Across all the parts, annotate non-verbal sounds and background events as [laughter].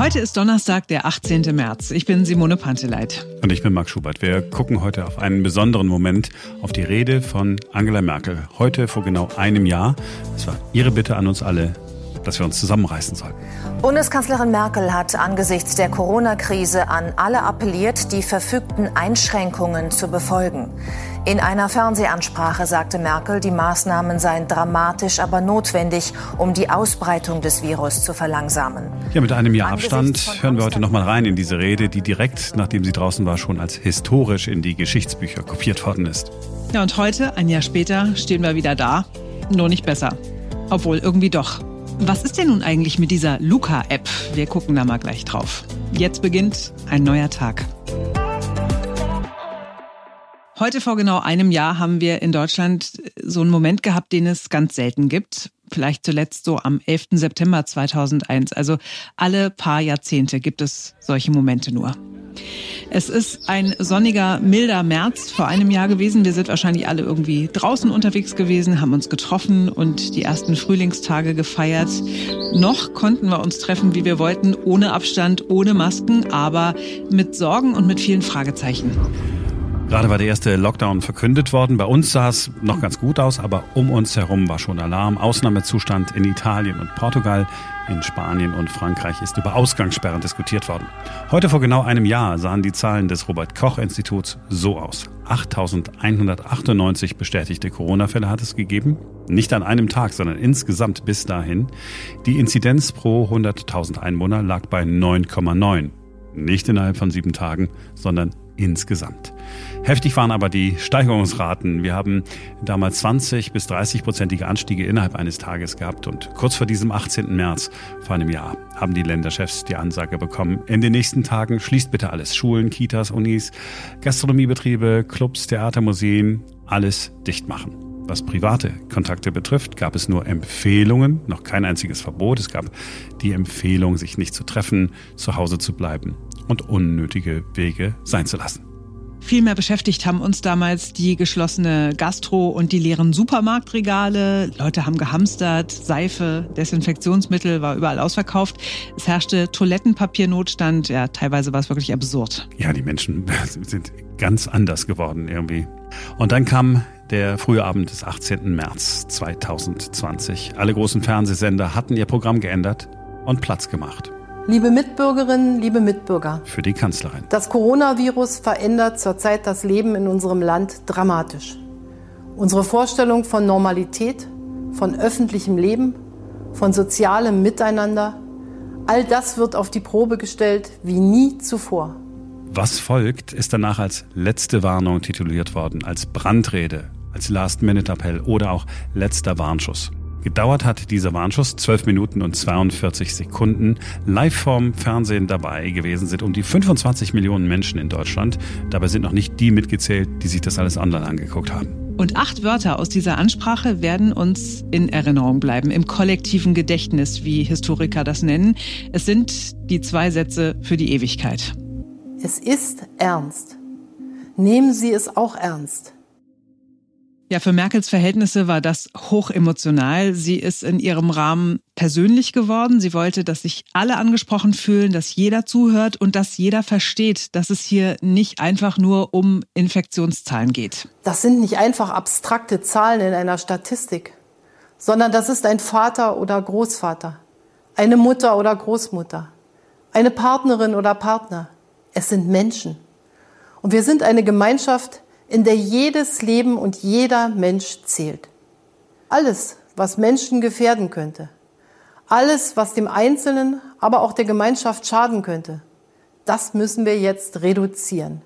Heute ist Donnerstag, der 18. März. Ich bin Simone Panteleit. Und ich bin Marc Schubert. Wir gucken heute auf einen besonderen Moment, auf die Rede von Angela Merkel. Heute vor genau einem Jahr. Es war ihre Bitte an uns alle, dass wir uns zusammenreißen sollten. Bundeskanzlerin Merkel hat angesichts der Corona-Krise an alle appelliert, die verfügten Einschränkungen zu befolgen. In einer Fernsehansprache sagte Merkel, die Maßnahmen seien dramatisch, aber notwendig, um die Ausbreitung des Virus zu verlangsamen. Ja, mit einem Jahr Abstand hören wir heute noch mal rein in diese Rede, die direkt, nachdem sie draußen war, schon als historisch in die Geschichtsbücher kopiert worden ist. Ja, und heute, ein Jahr später, stehen wir wieder da, nur nicht besser. Obwohl irgendwie doch. Was ist denn nun eigentlich mit dieser Luca-App? Wir gucken da mal gleich drauf. Jetzt beginnt ein neuer Tag. Heute vor genau einem Jahr haben wir in Deutschland so einen Moment gehabt, den es ganz selten gibt. Vielleicht zuletzt so am 11. September 2001. Also alle paar Jahrzehnte gibt es solche Momente nur. Es ist ein sonniger, milder März vor einem Jahr gewesen. Wir sind wahrscheinlich alle irgendwie draußen unterwegs gewesen, haben uns getroffen und die ersten Frühlingstage gefeiert. Noch konnten wir uns treffen, wie wir wollten, ohne Abstand, ohne Masken, aber mit Sorgen und mit vielen Fragezeichen. Gerade war der erste Lockdown verkündet worden. Bei uns sah es noch ganz gut aus, aber um uns herum war schon Alarm. Ausnahmezustand in Italien und Portugal. In Spanien und Frankreich ist über Ausgangssperren diskutiert worden. Heute vor genau einem Jahr sahen die Zahlen des Robert Koch Instituts so aus. 8.198 bestätigte Corona-Fälle hat es gegeben. Nicht an einem Tag, sondern insgesamt bis dahin. Die Inzidenz pro 100.000 Einwohner lag bei 9,9. Nicht innerhalb von sieben Tagen, sondern insgesamt. Heftig waren aber die Steigerungsraten. Wir haben damals 20 bis 30 prozentige Anstiege innerhalb eines Tages gehabt und kurz vor diesem 18. März vor einem Jahr haben die Länderchefs die Ansage bekommen, in den nächsten Tagen schließt bitte alles. Schulen, Kitas, Unis, Gastronomiebetriebe, Clubs, Theater, Museen, alles dicht machen. Was private Kontakte betrifft, gab es nur Empfehlungen, noch kein einziges Verbot. Es gab die Empfehlung, sich nicht zu treffen, zu Hause zu bleiben und unnötige Wege sein zu lassen. Viel mehr beschäftigt haben uns damals die geschlossene Gastro und die leeren Supermarktregale. Leute haben gehamstert, Seife, Desinfektionsmittel war überall ausverkauft. Es herrschte Toilettenpapiernotstand. Ja, teilweise war es wirklich absurd. Ja, die Menschen [laughs] sind ganz anders geworden irgendwie. Und dann kam der frühe Abend des 18. März 2020. Alle großen Fernsehsender hatten ihr Programm geändert und Platz gemacht. Liebe Mitbürgerinnen, liebe Mitbürger. Für die Kanzlerin. Das Coronavirus verändert zurzeit das Leben in unserem Land dramatisch. Unsere Vorstellung von Normalität, von öffentlichem Leben, von sozialem Miteinander, all das wird auf die Probe gestellt wie nie zuvor. Was folgt, ist danach als letzte Warnung tituliert worden, als Brandrede, als Last-Minute-Appell oder auch letzter Warnschuss. Gedauert hat dieser Warnschuss 12 Minuten und 42 Sekunden. Live vom Fernsehen dabei gewesen sind um die 25 Millionen Menschen in Deutschland. Dabei sind noch nicht die mitgezählt, die sich das alles online angeguckt haben. Und acht Wörter aus dieser Ansprache werden uns in Erinnerung bleiben, im kollektiven Gedächtnis, wie Historiker das nennen. Es sind die zwei Sätze für die Ewigkeit. Es ist ernst. Nehmen Sie es auch ernst. Ja, für Merkels Verhältnisse war das hochemotional. Sie ist in ihrem Rahmen persönlich geworden. Sie wollte, dass sich alle angesprochen fühlen, dass jeder zuhört und dass jeder versteht, dass es hier nicht einfach nur um Infektionszahlen geht. Das sind nicht einfach abstrakte Zahlen in einer Statistik, sondern das ist ein Vater oder Großvater, eine Mutter oder Großmutter, eine Partnerin oder Partner. Es sind Menschen. Und wir sind eine Gemeinschaft, in der jedes Leben und jeder Mensch zählt. Alles, was Menschen gefährden könnte, alles, was dem Einzelnen, aber auch der Gemeinschaft schaden könnte, das müssen wir jetzt reduzieren.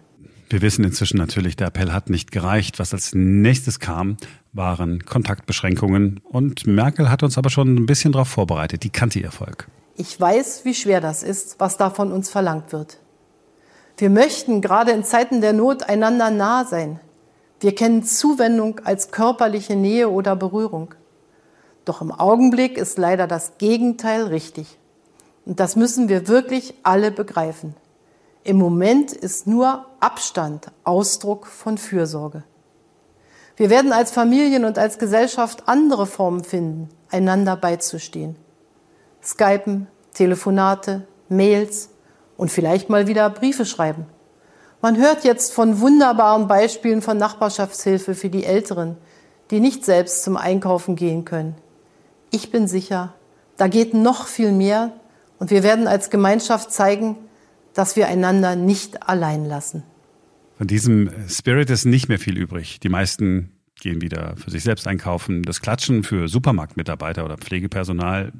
Wir wissen inzwischen natürlich, der Appell hat nicht gereicht. Was als nächstes kam, waren Kontaktbeschränkungen. Und Merkel hat uns aber schon ein bisschen darauf vorbereitet. Die kannte ihr Volk. Ich weiß, wie schwer das ist, was da von uns verlangt wird. Wir möchten gerade in Zeiten der Not einander nah sein. Wir kennen Zuwendung als körperliche Nähe oder Berührung. Doch im Augenblick ist leider das Gegenteil richtig. Und das müssen wir wirklich alle begreifen. Im Moment ist nur Abstand Ausdruck von Fürsorge. Wir werden als Familien und als Gesellschaft andere Formen finden, einander beizustehen. Skypen, Telefonate, Mails und vielleicht mal wieder Briefe schreiben. Man hört jetzt von wunderbaren Beispielen von Nachbarschaftshilfe für die Älteren, die nicht selbst zum Einkaufen gehen können. Ich bin sicher, da geht noch viel mehr und wir werden als Gemeinschaft zeigen, dass wir einander nicht allein lassen. Von diesem Spirit ist nicht mehr viel übrig. Die meisten gehen wieder für sich selbst einkaufen. Das Klatschen für Supermarktmitarbeiter oder Pflegepersonal,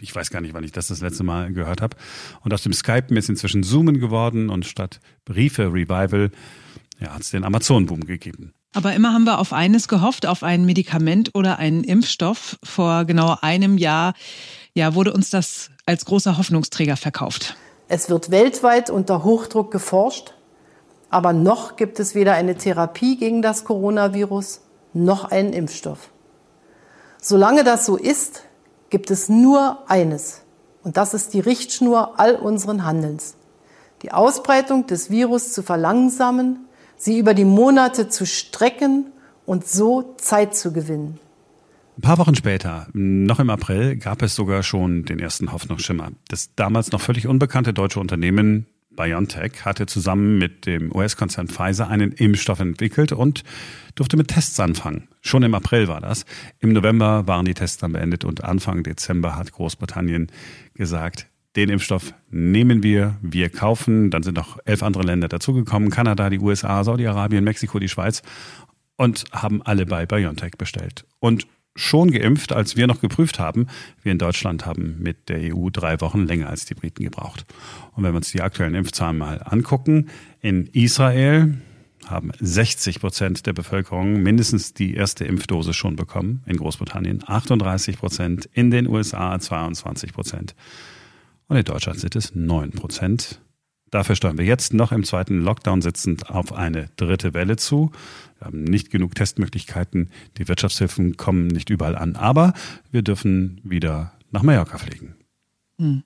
ich weiß gar nicht, wann ich das das letzte Mal gehört habe. Und aus dem Skypen ist inzwischen Zoomen geworden und statt Briefe Revival ja, hat es den Amazon-Boom gegeben. Aber immer haben wir auf eines gehofft, auf ein Medikament oder einen Impfstoff. Vor genau einem Jahr ja, wurde uns das als großer Hoffnungsträger verkauft. Es wird weltweit unter Hochdruck geforscht, aber noch gibt es weder eine Therapie gegen das Coronavirus noch einen Impfstoff. Solange das so ist, gibt es nur eines, und das ist die Richtschnur all unseren Handelns. Die Ausbreitung des Virus zu verlangsamen, sie über die Monate zu strecken und so Zeit zu gewinnen. Ein paar Wochen später, noch im April, gab es sogar schon den ersten Hoffnungsschimmer. Das damals noch völlig unbekannte deutsche Unternehmen BioNTech hatte zusammen mit dem US-Konzern Pfizer einen Impfstoff entwickelt und durfte mit Tests anfangen. Schon im April war das. Im November waren die Tests dann beendet und Anfang Dezember hat Großbritannien gesagt, den Impfstoff nehmen wir, wir kaufen. Dann sind noch elf andere Länder dazugekommen. Kanada, die USA, Saudi-Arabien, Mexiko, die Schweiz und haben alle bei BioNTech bestellt. Und schon geimpft, als wir noch geprüft haben. Wir in Deutschland haben mit der EU drei Wochen länger als die Briten gebraucht. Und wenn wir uns die aktuellen Impfzahlen mal angucken, in Israel haben 60 Prozent der Bevölkerung mindestens die erste Impfdose schon bekommen. In Großbritannien 38 Prozent, in den USA 22 Prozent. Und in Deutschland sind es 9 Prozent. Dafür steuern wir jetzt noch im zweiten Lockdown sitzend auf eine dritte Welle zu. Wir haben nicht genug Testmöglichkeiten. Die Wirtschaftshilfen kommen nicht überall an. Aber wir dürfen wieder nach Mallorca fliegen. Hm.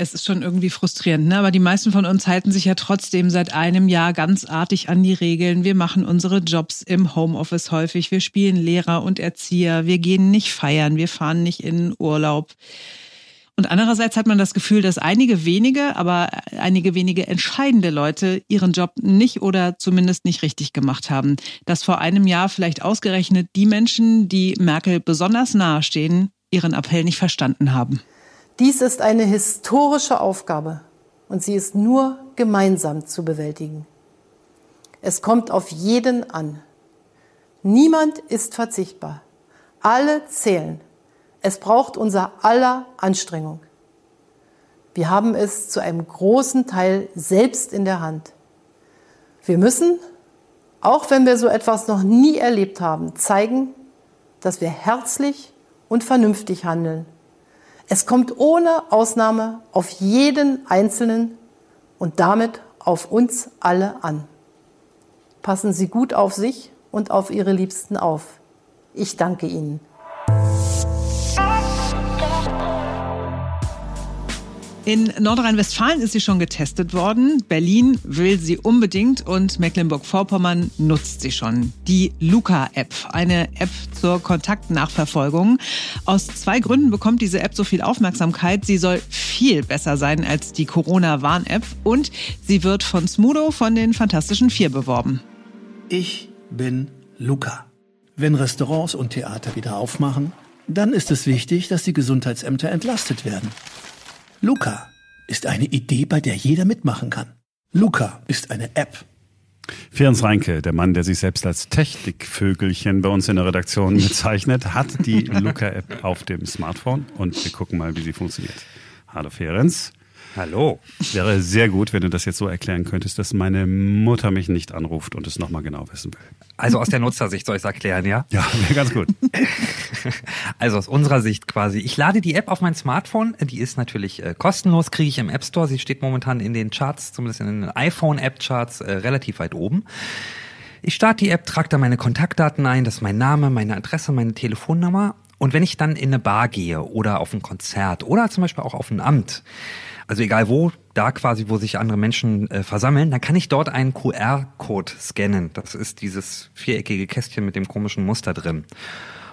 Es ist schon irgendwie frustrierend, ne? aber die meisten von uns halten sich ja trotzdem seit einem Jahr ganz artig an die Regeln. Wir machen unsere Jobs im Homeoffice häufig. Wir spielen Lehrer und Erzieher. Wir gehen nicht feiern. Wir fahren nicht in Urlaub. Und andererseits hat man das Gefühl, dass einige wenige, aber einige wenige entscheidende Leute ihren Job nicht oder zumindest nicht richtig gemacht haben. Dass vor einem Jahr vielleicht ausgerechnet die Menschen, die Merkel besonders nahestehen, ihren Appell nicht verstanden haben. Dies ist eine historische Aufgabe und sie ist nur gemeinsam zu bewältigen. Es kommt auf jeden an. Niemand ist verzichtbar. Alle zählen. Es braucht unser aller Anstrengung. Wir haben es zu einem großen Teil selbst in der Hand. Wir müssen, auch wenn wir so etwas noch nie erlebt haben, zeigen, dass wir herzlich und vernünftig handeln. Es kommt ohne Ausnahme auf jeden Einzelnen und damit auf uns alle an. Passen Sie gut auf sich und auf Ihre Liebsten auf. Ich danke Ihnen. In Nordrhein-Westfalen ist sie schon getestet worden. Berlin will sie unbedingt und Mecklenburg-Vorpommern nutzt sie schon. Die Luca-App, eine App zur Kontaktnachverfolgung. Aus zwei Gründen bekommt diese App so viel Aufmerksamkeit. Sie soll viel besser sein als die Corona-Warn-App und sie wird von Smudo von den Fantastischen Vier beworben. Ich bin Luca. Wenn Restaurants und Theater wieder aufmachen, dann ist es wichtig, dass die Gesundheitsämter entlastet werden. Luca ist eine Idee, bei der jeder mitmachen kann. Luca ist eine App. Ferenc Reinke, der Mann, der sich selbst als Technikvögelchen bei uns in der Redaktion [laughs] bezeichnet, hat die Luca-App auf dem Smartphone und wir gucken mal, wie sie funktioniert. Hallo Ferenc. Hallo. Es wäre sehr gut, wenn du das jetzt so erklären könntest, dass meine Mutter mich nicht anruft und es nochmal genau wissen will. Also aus der Nutzersicht soll ich es erklären, ja? Ja, wäre ganz gut. [laughs] Also aus unserer Sicht quasi. Ich lade die App auf mein Smartphone. Die ist natürlich äh, kostenlos, kriege ich im App Store. Sie steht momentan in den Charts, zumindest in den iPhone-App-Charts, äh, relativ weit oben. Ich starte die App, trage da meine Kontaktdaten ein, das ist mein Name, meine Adresse, meine Telefonnummer. Und wenn ich dann in eine Bar gehe oder auf ein Konzert oder zum Beispiel auch auf ein Amt, also egal wo, da quasi, wo sich andere Menschen äh, versammeln, dann kann ich dort einen QR-Code scannen. Das ist dieses viereckige Kästchen mit dem komischen Muster drin.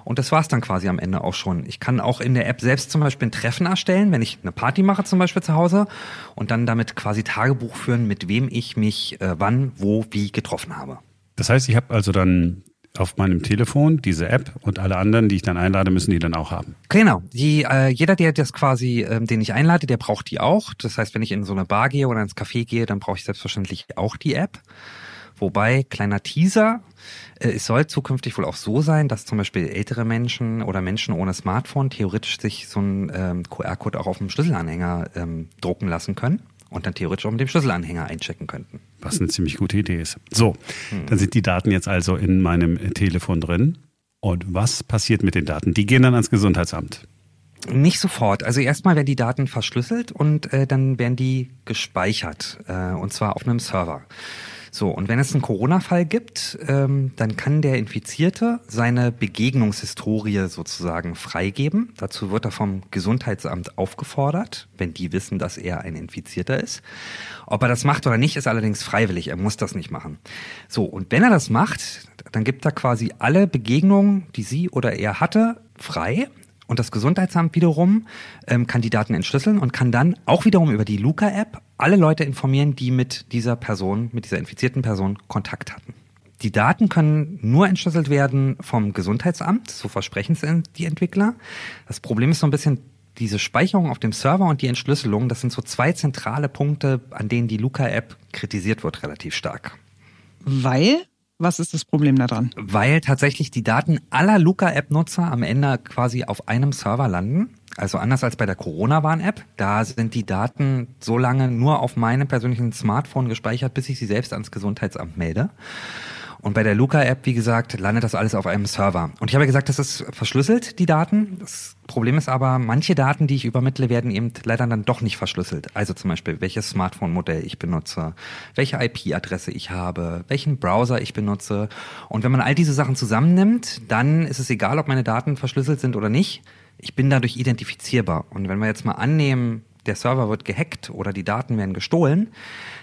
Und das war's dann quasi am Ende auch schon. Ich kann auch in der App selbst zum Beispiel ein Treffen erstellen, wenn ich eine Party mache zum Beispiel zu Hause und dann damit quasi Tagebuch führen, mit wem ich mich äh, wann, wo, wie getroffen habe. Das heißt, ich habe also dann auf meinem Telefon diese App und alle anderen, die ich dann einlade, müssen die dann auch haben. Genau. Die, äh, jeder, der das quasi, äh, den ich einlade, der braucht die auch. Das heißt, wenn ich in so eine Bar gehe oder ins Café gehe, dann brauche ich selbstverständlich auch die App. Wobei, kleiner Teaser, äh, es soll zukünftig wohl auch so sein, dass zum Beispiel ältere Menschen oder Menschen ohne Smartphone theoretisch sich so einen ähm, QR-Code auch auf dem Schlüsselanhänger ähm, drucken lassen können und dann theoretisch auch mit dem Schlüsselanhänger einchecken könnten. Was eine ziemlich gute Idee ist. So, dann sind die Daten jetzt also in meinem Telefon drin. Und was passiert mit den Daten? Die gehen dann ans Gesundheitsamt. Nicht sofort. Also erstmal werden die Daten verschlüsselt und äh, dann werden die gespeichert. Äh, und zwar auf einem Server. So, und wenn es einen Corona-Fall gibt, ähm, dann kann der Infizierte seine Begegnungshistorie sozusagen freigeben. Dazu wird er vom Gesundheitsamt aufgefordert, wenn die wissen, dass er ein Infizierter ist. Ob er das macht oder nicht, ist allerdings freiwillig. Er muss das nicht machen. So, und wenn er das macht, dann gibt er quasi alle Begegnungen, die sie oder er hatte, frei. Und das Gesundheitsamt wiederum ähm, kann die Daten entschlüsseln und kann dann auch wiederum über die Luca-App alle Leute informieren, die mit dieser Person, mit dieser infizierten Person Kontakt hatten. Die Daten können nur entschlüsselt werden vom Gesundheitsamt, so versprechen es die Entwickler. Das Problem ist so ein bisschen diese Speicherung auf dem Server und die Entschlüsselung, das sind so zwei zentrale Punkte, an denen die Luca-App kritisiert wird relativ stark. Weil? Was ist das Problem daran? Weil tatsächlich die Daten aller Luca-App-Nutzer am Ende quasi auf einem Server landen. Also anders als bei der Corona-Warn-App. Da sind die Daten so lange nur auf meinem persönlichen Smartphone gespeichert, bis ich sie selbst ans Gesundheitsamt melde. Und bei der Luca-App, wie gesagt, landet das alles auf einem Server. Und ich habe ja gesagt, das ist verschlüsselt, die Daten. Das Problem ist aber, manche Daten, die ich übermittle, werden eben leider dann doch nicht verschlüsselt. Also zum Beispiel, welches Smartphone-Modell ich benutze, welche IP-Adresse ich habe, welchen Browser ich benutze. Und wenn man all diese Sachen zusammennimmt, dann ist es egal, ob meine Daten verschlüsselt sind oder nicht. Ich bin dadurch identifizierbar. Und wenn wir jetzt mal annehmen, der Server wird gehackt oder die Daten werden gestohlen,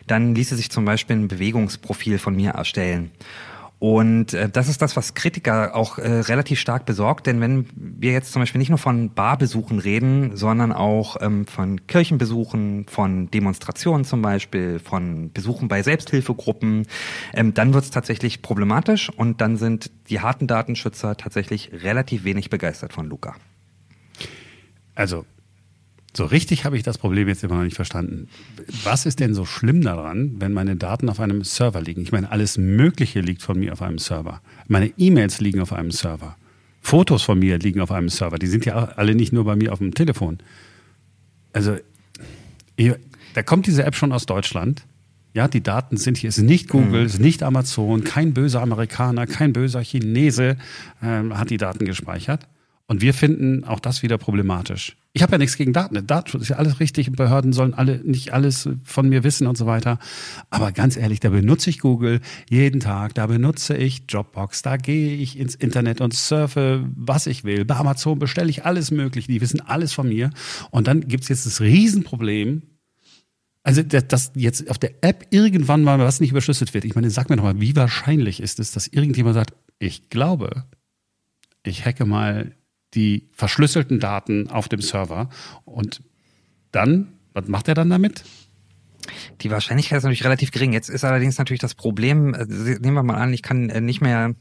dann ließe sich zum Beispiel ein Bewegungsprofil von mir erstellen. Und äh, das ist das, was Kritiker auch äh, relativ stark besorgt, denn wenn wir jetzt zum Beispiel nicht nur von Barbesuchen reden, sondern auch ähm, von Kirchenbesuchen, von Demonstrationen zum Beispiel, von Besuchen bei Selbsthilfegruppen, ähm, dann wird es tatsächlich problematisch und dann sind die harten Datenschützer tatsächlich relativ wenig begeistert von Luca. Also, so richtig habe ich das Problem jetzt immer noch nicht verstanden. Was ist denn so schlimm daran, wenn meine Daten auf einem Server liegen? Ich meine, alles Mögliche liegt von mir auf einem Server. Meine E-Mails liegen auf einem Server. Fotos von mir liegen auf einem Server. Die sind ja alle nicht nur bei mir auf dem Telefon. Also, ich, da kommt diese App schon aus Deutschland. Ja, die Daten sind hier. Es ist nicht Google, es ist nicht Amazon, kein böser Amerikaner, kein böser Chinese ähm, hat die Daten gespeichert. Und wir finden auch das wieder problematisch. Ich habe ja nichts gegen Daten. Datenschutz ist ja alles richtig. Behörden sollen alle nicht alles von mir wissen und so weiter. Aber ganz ehrlich, da benutze ich Google jeden Tag. Da benutze ich Dropbox. Da gehe ich ins Internet und surfe, was ich will. Bei Amazon bestelle ich alles Mögliche. Die wissen alles von mir. Und dann gibt's jetzt das Riesenproblem, also, dass jetzt auf der App irgendwann mal was nicht überschlüsselt wird. Ich meine, sag mir doch mal, wie wahrscheinlich ist es, dass irgendjemand sagt, ich glaube, ich hacke mal die verschlüsselten Daten auf dem Server und dann, was macht er dann damit? Die Wahrscheinlichkeit ist natürlich relativ gering. Jetzt ist allerdings natürlich das Problem, äh, nehmen wir mal an, ich kann äh, nicht mehr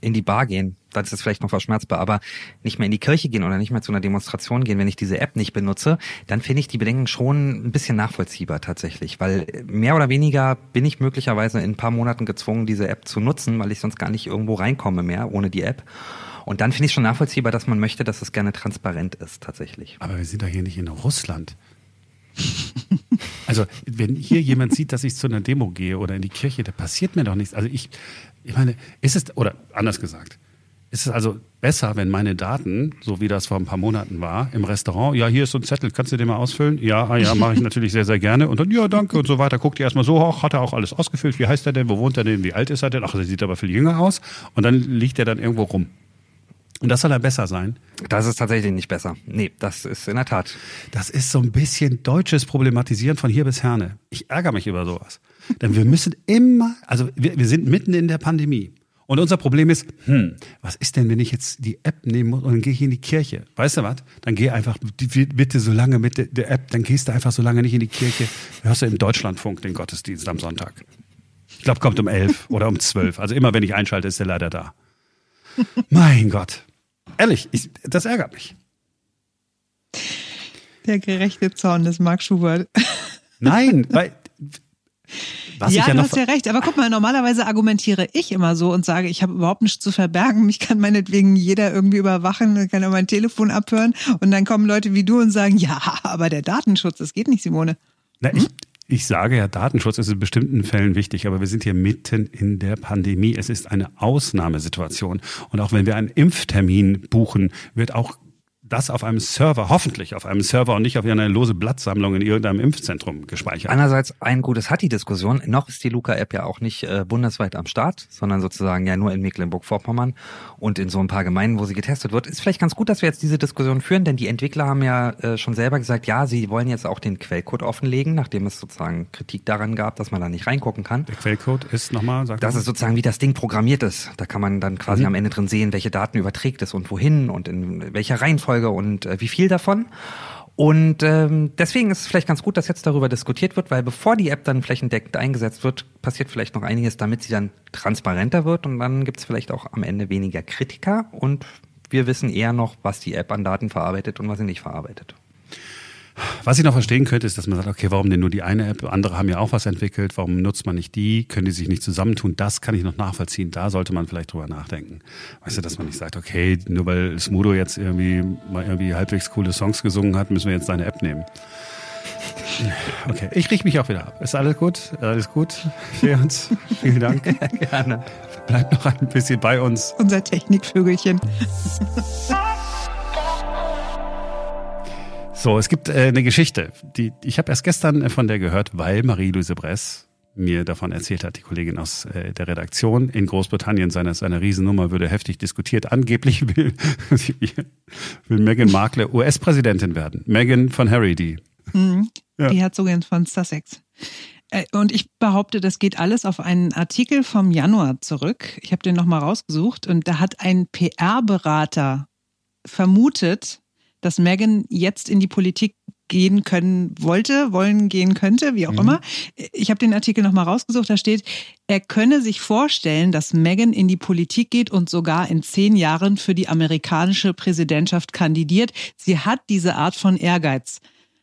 in die Bar gehen, dann ist vielleicht noch verschmerzbar, aber nicht mehr in die Kirche gehen oder nicht mehr zu einer Demonstration gehen, wenn ich diese App nicht benutze, dann finde ich die Bedenken schon ein bisschen nachvollziehbar tatsächlich, weil mehr oder weniger bin ich möglicherweise in ein paar Monaten gezwungen, diese App zu nutzen, weil ich sonst gar nicht irgendwo reinkomme mehr ohne die App. Und dann finde ich schon nachvollziehbar, dass man möchte, dass es gerne transparent ist tatsächlich. Aber wir sind doch hier nicht in Russland. Also, wenn hier jemand sieht, dass ich zu einer Demo gehe oder in die Kirche, da passiert mir doch nichts. Also ich, ich meine, ist es, oder anders gesagt, ist es also besser, wenn meine Daten, so wie das vor ein paar Monaten war, im Restaurant, ja, hier ist so ein Zettel, kannst du den mal ausfüllen? Ja, ah, ja, mache ich natürlich sehr, sehr gerne. Und dann, ja, danke und so weiter. Guckt ihr erstmal so hoch, hat er auch alles ausgefüllt, wie heißt er denn, wo wohnt er denn, wie alt ist er denn? Ach, er sieht aber viel jünger aus. Und dann liegt er dann irgendwo rum. Und das soll er besser sein? Das ist tatsächlich nicht besser. Nee, das ist in der Tat. Das ist so ein bisschen deutsches Problematisieren von hier bis Herne. Ich ärgere mich über sowas. Denn wir müssen immer, also wir, wir sind mitten in der Pandemie. Und unser Problem ist, hm, was ist denn, wenn ich jetzt die App nehmen muss und dann gehe ich in die Kirche? Weißt du was? Dann geh einfach bitte so lange mit der, App, dann gehst du einfach so lange nicht in die Kirche. Hörst du im Deutschlandfunk den Gottesdienst am Sonntag. Ich glaube, kommt um elf oder um zwölf. Also immer, wenn ich einschalte, ist der leider da. mein Gott. Ehrlich, ich, das ärgert mich. Der gerechte Zorn des Mark Schubert. Nein, [laughs] weil was ja, ja du hast ja recht. Aber guck mal, normalerweise argumentiere ich immer so und sage, ich habe überhaupt nichts zu verbergen. Mich kann meinetwegen jeder irgendwie überwachen, kann auch mein Telefon abhören. Und dann kommen Leute wie du und sagen, ja, aber der Datenschutz, das geht nicht, Simone. Na, ich, hm? Ich sage ja, Datenschutz ist in bestimmten Fällen wichtig, aber wir sind hier mitten in der Pandemie. Es ist eine Ausnahmesituation. Und auch wenn wir einen Impftermin buchen, wird auch das auf einem Server, hoffentlich auf einem Server und nicht auf einer lose Blattsammlung in irgendeinem Impfzentrum gespeichert. Einerseits ein gutes hat die Diskussion. Noch ist die Luca-App ja auch nicht äh, bundesweit am Start, sondern sozusagen ja nur in Mecklenburg-Vorpommern und in so ein paar Gemeinden, wo sie getestet wird. Ist vielleicht ganz gut, dass wir jetzt diese Diskussion führen, denn die Entwickler haben ja äh, schon selber gesagt, ja, sie wollen jetzt auch den Quellcode offenlegen, nachdem es sozusagen Kritik daran gab, dass man da nicht reingucken kann. Der Quellcode ist nochmal, sag Das ist sozusagen, wie das Ding programmiert ist. Da kann man dann quasi mhm. am Ende drin sehen, welche Daten überträgt es und wohin und in welcher Reihenfolge Reihenfolge und äh, wie viel davon. Und ähm, deswegen ist es vielleicht ganz gut, dass jetzt darüber diskutiert wird, weil bevor die App dann flächendeckend eingesetzt wird, passiert vielleicht noch einiges, damit sie dann transparenter wird und dann gibt es vielleicht auch am Ende weniger Kritiker und wir wissen eher noch, was die App an Daten verarbeitet und was sie nicht verarbeitet. Was ich noch verstehen könnte, ist, dass man sagt, okay, warum denn nur die eine App? Andere haben ja auch was entwickelt. Warum nutzt man nicht die? Können die sich nicht zusammentun? Das kann ich noch nachvollziehen. Da sollte man vielleicht drüber nachdenken. Weißt du, dass man nicht sagt, okay, nur weil Smudo jetzt irgendwie mal irgendwie halbwegs coole Songs gesungen hat, müssen wir jetzt seine App nehmen. [laughs] Okay, ich richte mich auch wieder ab. Ist alles gut? Alles gut für uns? Vielen Dank. [laughs] Gerne. Bleibt noch ein bisschen bei uns. Unser Technikvögelchen. [laughs] So, es gibt äh, eine Geschichte. Die, ich habe erst gestern äh, von der gehört, weil Marie-Louise Bress mir davon erzählt hat, die Kollegin aus äh, der Redaktion in Großbritannien, seine, seine Riesennummer würde heftig diskutiert. Angeblich [laughs] will, will Meghan Markle US-Präsidentin werden. Meghan von Harry, die. Mhm, ja. Die Herzogin von Sussex. Äh, und ich behaupte, das geht alles auf einen Artikel vom Januar zurück. Ich habe den nochmal rausgesucht und da hat ein PR-Berater vermutet, dass Megan jetzt in die Politik gehen können wollte, wollen gehen könnte, wie auch mhm. immer. Ich habe den Artikel nochmal rausgesucht, da steht, er könne sich vorstellen, dass Megan in die Politik geht und sogar in zehn Jahren für die amerikanische Präsidentschaft kandidiert. Sie hat diese Art von Ehrgeiz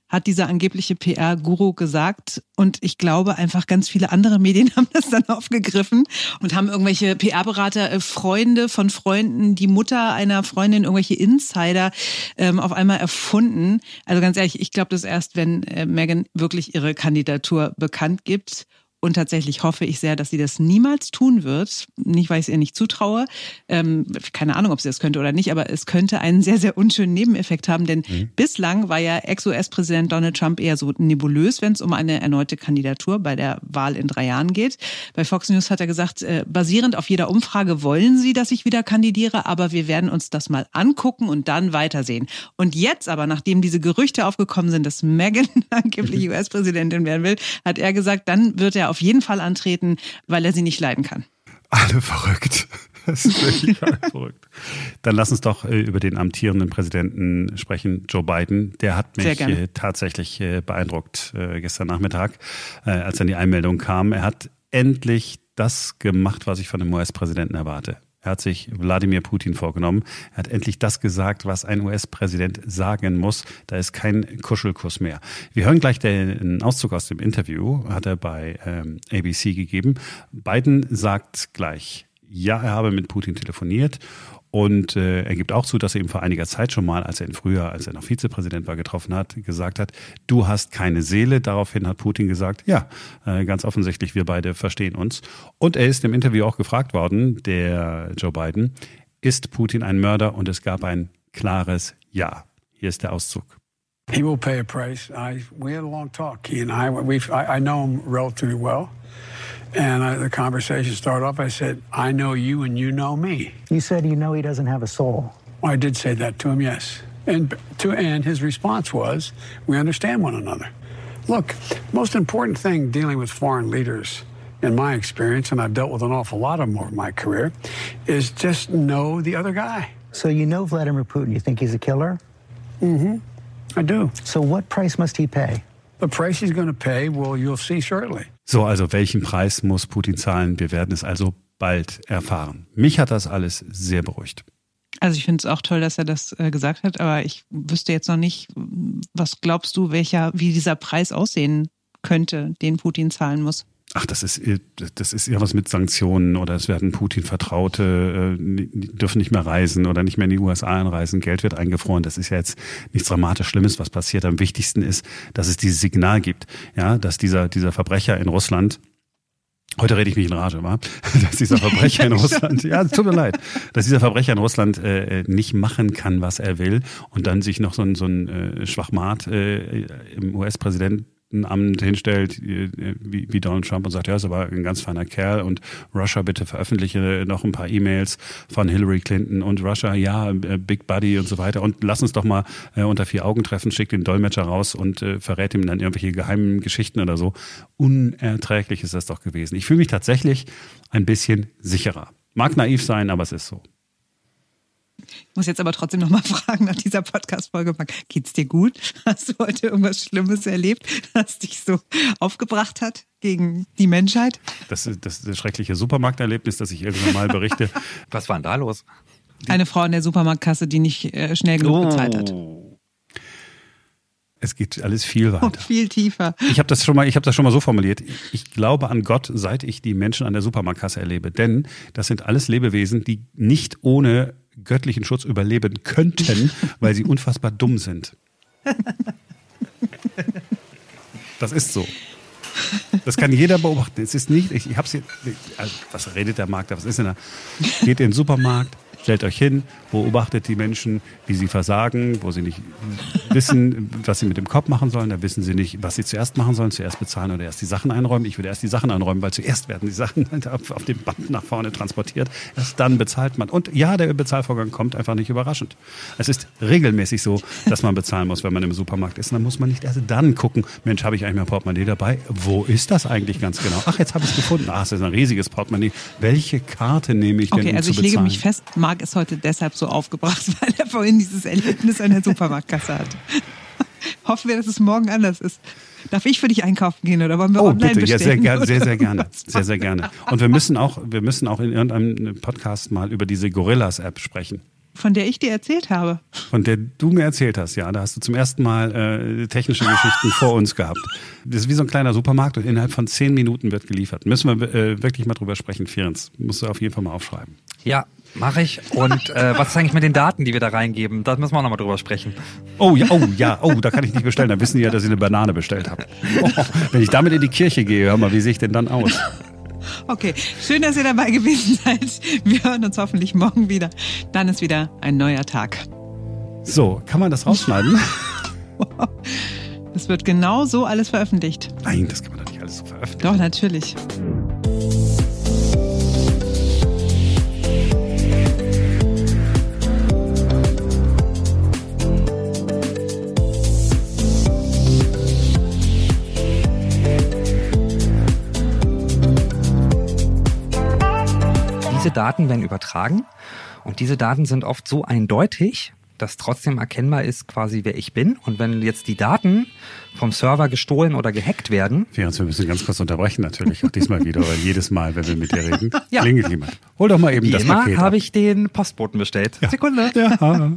hat dieser angebliche PR-Guru gesagt. Und ich glaube, einfach ganz viele andere Medien [laughs] haben das dann aufgegriffen und haben irgendwelche PR-Berater, äh, Freunde von Freunden, die Mutter einer Freundin, irgendwelche Insider ähm, auf einmal erfunden. Also ganz ehrlich, ich glaube das erst, wenn äh, Megan wirklich ihre Kandidatur bekannt gibt. Und tatsächlich hoffe ich sehr, dass sie das niemals tun wird. Nicht, weil ich es ihr nicht zutraue. Ähm, keine Ahnung, ob sie das könnte oder nicht, aber es könnte einen sehr, sehr unschönen Nebeneffekt haben. Denn mhm. bislang war ja Ex-US-Präsident Donald Trump eher so nebulös, wenn es um eine erneute Kandidatur bei der Wahl in drei Jahren geht. Bei Fox News hat er gesagt, äh, basierend auf jeder Umfrage wollen sie, dass ich wieder kandidiere, aber wir werden uns das mal angucken und dann weitersehen. Und jetzt aber, nachdem diese Gerüchte aufgekommen sind, dass Meghan [laughs] angeblich [laughs] US-Präsidentin werden will, hat er gesagt, dann wird er auf jeden Fall antreten, weil er sie nicht leiden kann. Alle verrückt. [laughs] Das ist wirklich alle [laughs] verrückt. Dann lass uns doch äh, über den amtierenden Präsidenten sprechen, Joe Biden. Der hat mich äh, tatsächlich äh, beeindruckt gestern Nachmittag, als dann die Einmeldung kam. Er hat endlich das gemacht, was ich von dem US-Präsidenten erwarte. Er hat sich Wladimir Putin vorgenommen. Er hat endlich das gesagt, was ein US-Präsident sagen muss. Da ist kein Kuschelkuss mehr. Wir hören gleich den Auszug aus dem Interview, hat er bei ähm, ABC gegeben. Biden sagt gleich, ja, er habe mit Putin telefoniert und äh, er gibt auch zu, dass er ihm vor einiger Zeit schon mal, als er ihn früher, als er noch Vizepräsident war, getroffen hat, gesagt hat, du hast keine Seele. Daraufhin hat Putin gesagt, ja, äh, ganz offensichtlich, wir beide verstehen uns. Und er ist im Interview auch gefragt worden, der Joe Biden, ist Putin ein Mörder? Und es gab ein klares Ja. Hier ist der Auszug. He will pay a price. I, we had a long talk. He and I, we've, I, I know him relatively well. And I, the conversation started off, I said, I know you and you know me. You said you know he doesn't have a soul. Well, I did say that to him, yes. And, to, and his response was, we understand one another. Look, most important thing dealing with foreign leaders in my experience, and I've dealt with an awful lot of them over my career, is just know the other guy. So you know Vladimir Putin. You think he's a killer? Mm-hmm. I do. So what price must he pay? The price he's going to pay, well, you'll see shortly. So, also welchen Preis muss Putin zahlen? Wir werden es also bald erfahren. Mich hat das alles sehr beruhigt. Also ich finde es auch toll, dass er das äh, gesagt hat, aber ich wüsste jetzt noch nicht, was glaubst du, welcher, wie dieser Preis aussehen könnte, den Putin zahlen muss? Ach, das ist, das ist irgendwas mit Sanktionen oder es werden Putin-Vertraute, äh, dürfen nicht mehr reisen oder nicht mehr in die USA einreisen, Geld wird eingefroren. Das ist ja jetzt nichts dramatisch Schlimmes, was passiert. Am wichtigsten ist, dass es dieses Signal gibt, ja, dass dieser, dieser Verbrecher in Russland Heute rede ich mich in Rage, wa? [laughs] Dass dieser Verbrecher in [laughs] Russland, ja, tut mir leid, dass dieser Verbrecher in Russland äh, nicht machen kann, was er will und dann sich noch so ein, so ein äh, Schwachmat äh, im US-Präsidenten ein Amt hinstellt äh, wie, wie Donald Trump und sagt, ja, ist aber ein ganz feiner Kerl und Russia bitte veröffentliche noch ein paar E-Mails von Hillary Clinton und Russia, ja, äh, Big Buddy und so weiter und lass uns doch mal äh, unter vier Augen treffen, schickt den Dolmetscher raus und äh, verrät ihm dann irgendwelche geheimen Geschichten oder so. Unerträglich ist das doch gewesen. Ich fühle mich tatsächlich ein bisschen sicherer. Mag naiv sein, aber es ist so. Ich muss jetzt aber trotzdem nochmal fragen nach dieser Podcast-Folge. Geht's dir gut? Hast du heute irgendwas Schlimmes erlebt, das dich so aufgebracht hat gegen die Menschheit? Das ist das, das schreckliche Supermarkterlebnis, das ich irgendwann mal berichte. [laughs] Was war denn da los? Eine Frau in der Supermarktkasse, die nicht äh, schnell genug oh. bezahlt hat. Es geht alles viel weiter. Und viel tiefer. Ich habe das schon mal, ich habe das schon mal so formuliert. Ich glaube an Gott, seit ich die Menschen an der Supermarktkasse erlebe, denn das sind alles Lebewesen, die nicht ohne göttlichen Schutz überleben könnten, [laughs] weil sie unfassbar dumm sind. Das ist so. Das kann jeder beobachten. Es ist nicht, ich, ich hab's hier, also, was redet der Markt da? Was ist denn da? Geht in den Supermarkt, Stellt euch hin, beobachtet die Menschen, wie sie versagen, wo sie nicht wissen, was sie mit dem Kopf machen sollen. Da wissen sie nicht, was sie zuerst machen sollen, zuerst bezahlen oder erst die Sachen einräumen. Ich würde erst die Sachen einräumen, weil zuerst werden die Sachen [laughs] auf, dem Band nach vorne transportiert. Erst dann bezahlt man. Und ja, der Bezahlvorgang kommt einfach nicht überraschend. Es ist regelmäßig so, dass man bezahlen muss, wenn man im Supermarkt ist. Und dann muss man nicht erst dann gucken, Mensch, habe ich eigentlich mein Portemonnaie dabei? Wo ist das eigentlich ganz genau? Ach, jetzt habe ich es gefunden. Ach, es ist ein riesiges Portemonnaie. Welche Karte nehme ich denn, okay, um also zu ich lege bezahlen? mich fest, Marc ist heute deshalb so aufgebracht, [laughs] weil er vorhin dieses Erlebnis an der Supermarktkasse hatte. [laughs] Hoffen wir, dass es morgen anders ist. Darf ich für dich einkaufen gehen oder wollen wir oh, online bitte. bestellen? Ja, sehr, sehr, sehr [laughs] gerne. Sehr, sehr gerne. Und wir müssen auch, wir müssen auch in irgendeinem Podcast mal über diese Gorillas-App sprechen. Von der ich dir erzählt habe. Von der du mir erzählt hast, ja. Da hast du zum ersten Mal äh, technische Geschichten vor uns gehabt. Das ist wie so ein kleiner Supermarkt und innerhalb von zehn Minuten wird geliefert. Müssen wir äh, wirklich mal drüber sprechen, Ferenc. Musst du auf jeden Fall mal aufschreiben. Ja, mache ich. Und äh, was ist eigentlich mit den Daten, die wir da reingeben? Da müssen wir auch nochmal drüber sprechen. Oh ja, oh ja, oh, da kann ich nicht bestellen. Da wissen die ja, dass ich eine Banane bestellt habe. Oh, wenn ich damit in die Kirche gehe, hör mal, wie sehe ich denn dann aus? Okay, schön, dass ihr dabei gewesen seid. Wir hören uns hoffentlich morgen wieder. Dann ist wieder ein neuer Tag. So, kann man das rausschneiden? [laughs] Das wird genau so alles veröffentlicht. Nein, das kann man doch nicht alles so veröffentlichen. Doch, natürlich. Diese Daten werden übertragen und diese Daten sind oft so eindeutig, dass trotzdem erkennbar ist, quasi wer ich bin. Und wenn jetzt die Daten vom Server gestohlen oder gehackt werden. Ferenc, wir müssen ganz kurz unterbrechen natürlich, auch diesmal wieder, weil jedes Mal, wenn wir mit dir reden, [laughs] ja. klingelt jemand. Hol doch mal eben Wie das immer Paket. habe ich den Postboten bestellt. Ja. Sekunde. Ja.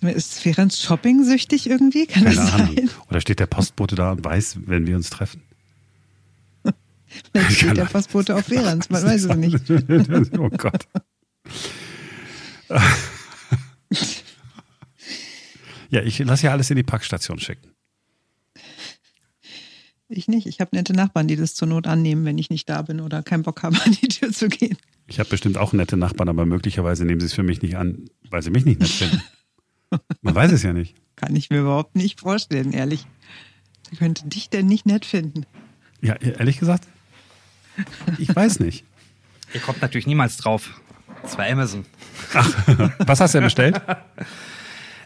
Ist Ferenc shopping-süchtig irgendwie? Kann Keine das Ahnung. sein? Oder steht der Postbote da und weiß, wenn wir uns treffen? [laughs] Vielleicht steht der Postbote auf Ferenc, man weiß es nicht. [laughs] oh Gott. [laughs] Ja, ich lasse ja alles in die Packstation schicken. Ich nicht. Ich habe nette Nachbarn, die das zur Not annehmen, wenn ich nicht da bin oder keinen Bock haben, an die Tür zu gehen. Ich habe bestimmt auch nette Nachbarn, aber möglicherweise nehmen sie es für mich nicht an, weil sie mich nicht nett finden. Man weiß es ja nicht. Kann ich mir überhaupt nicht vorstellen, ehrlich. Wer könnte dich denn nicht nett finden? Ja, ehrlich gesagt, ich weiß nicht. Ihr kommt natürlich niemals drauf. Es war Amazon. Ach, was hast du denn bestellt? [laughs]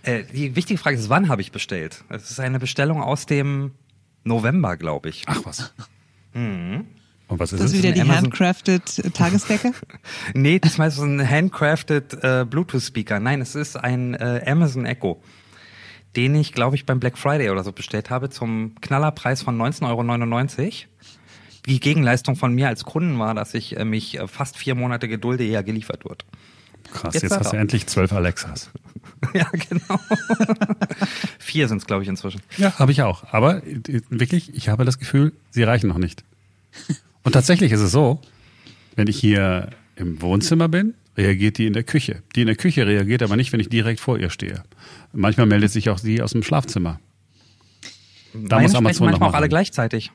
Äh, die wichtige Frage ist, wann habe ich bestellt? Es ist eine Bestellung aus dem November, glaube ich. Ach was. Mhm. Und was ist Das ist wieder die Amazon- handcrafted Tagesdecke. [laughs] Nee, diesmal ist es ein handcrafted äh, Bluetooth-Speaker. Nein, es ist ein äh, Amazon Echo, den ich, glaube ich, beim Black Friday oder so bestellt habe zum Knallerpreis von 19,99 Euro. Die Gegenleistung von mir als Kunden war, dass ich äh, mich äh, fast vier Monate gedulde, eher geliefert wird. Krass, Jetzt jetzt, hast du endlich zwölf Alexas. [laughs] ja, genau. [laughs] Vier sind es, glaube ich, inzwischen. Ja, habe ich auch. Aber äh, wirklich, ich habe das Gefühl, sie reichen noch nicht. Und tatsächlich ist es so, wenn ich hier im Wohnzimmer bin, reagiert die in der Küche. Die in der Küche reagiert aber nicht, wenn ich direkt vor ihr stehe. Manchmal meldet sich auch sie aus dem Schlafzimmer. Da Meine muss sprechen Amazon noch manchmal auch alle gleichzeitig.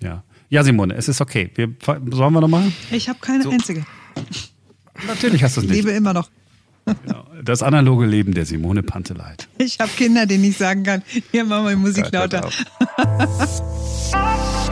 Ja. Ja, Simone, es ist okay. Wir, sollen wir nochmal? Ich habe keine einzige. Natürlich hast du es Ich nicht. lebe immer noch. Genau. Das analoge Leben der Simone Panteleit. Ich habe Kinder, denen ich sagen kann, hier machen wir die Musik lauter. [laughs]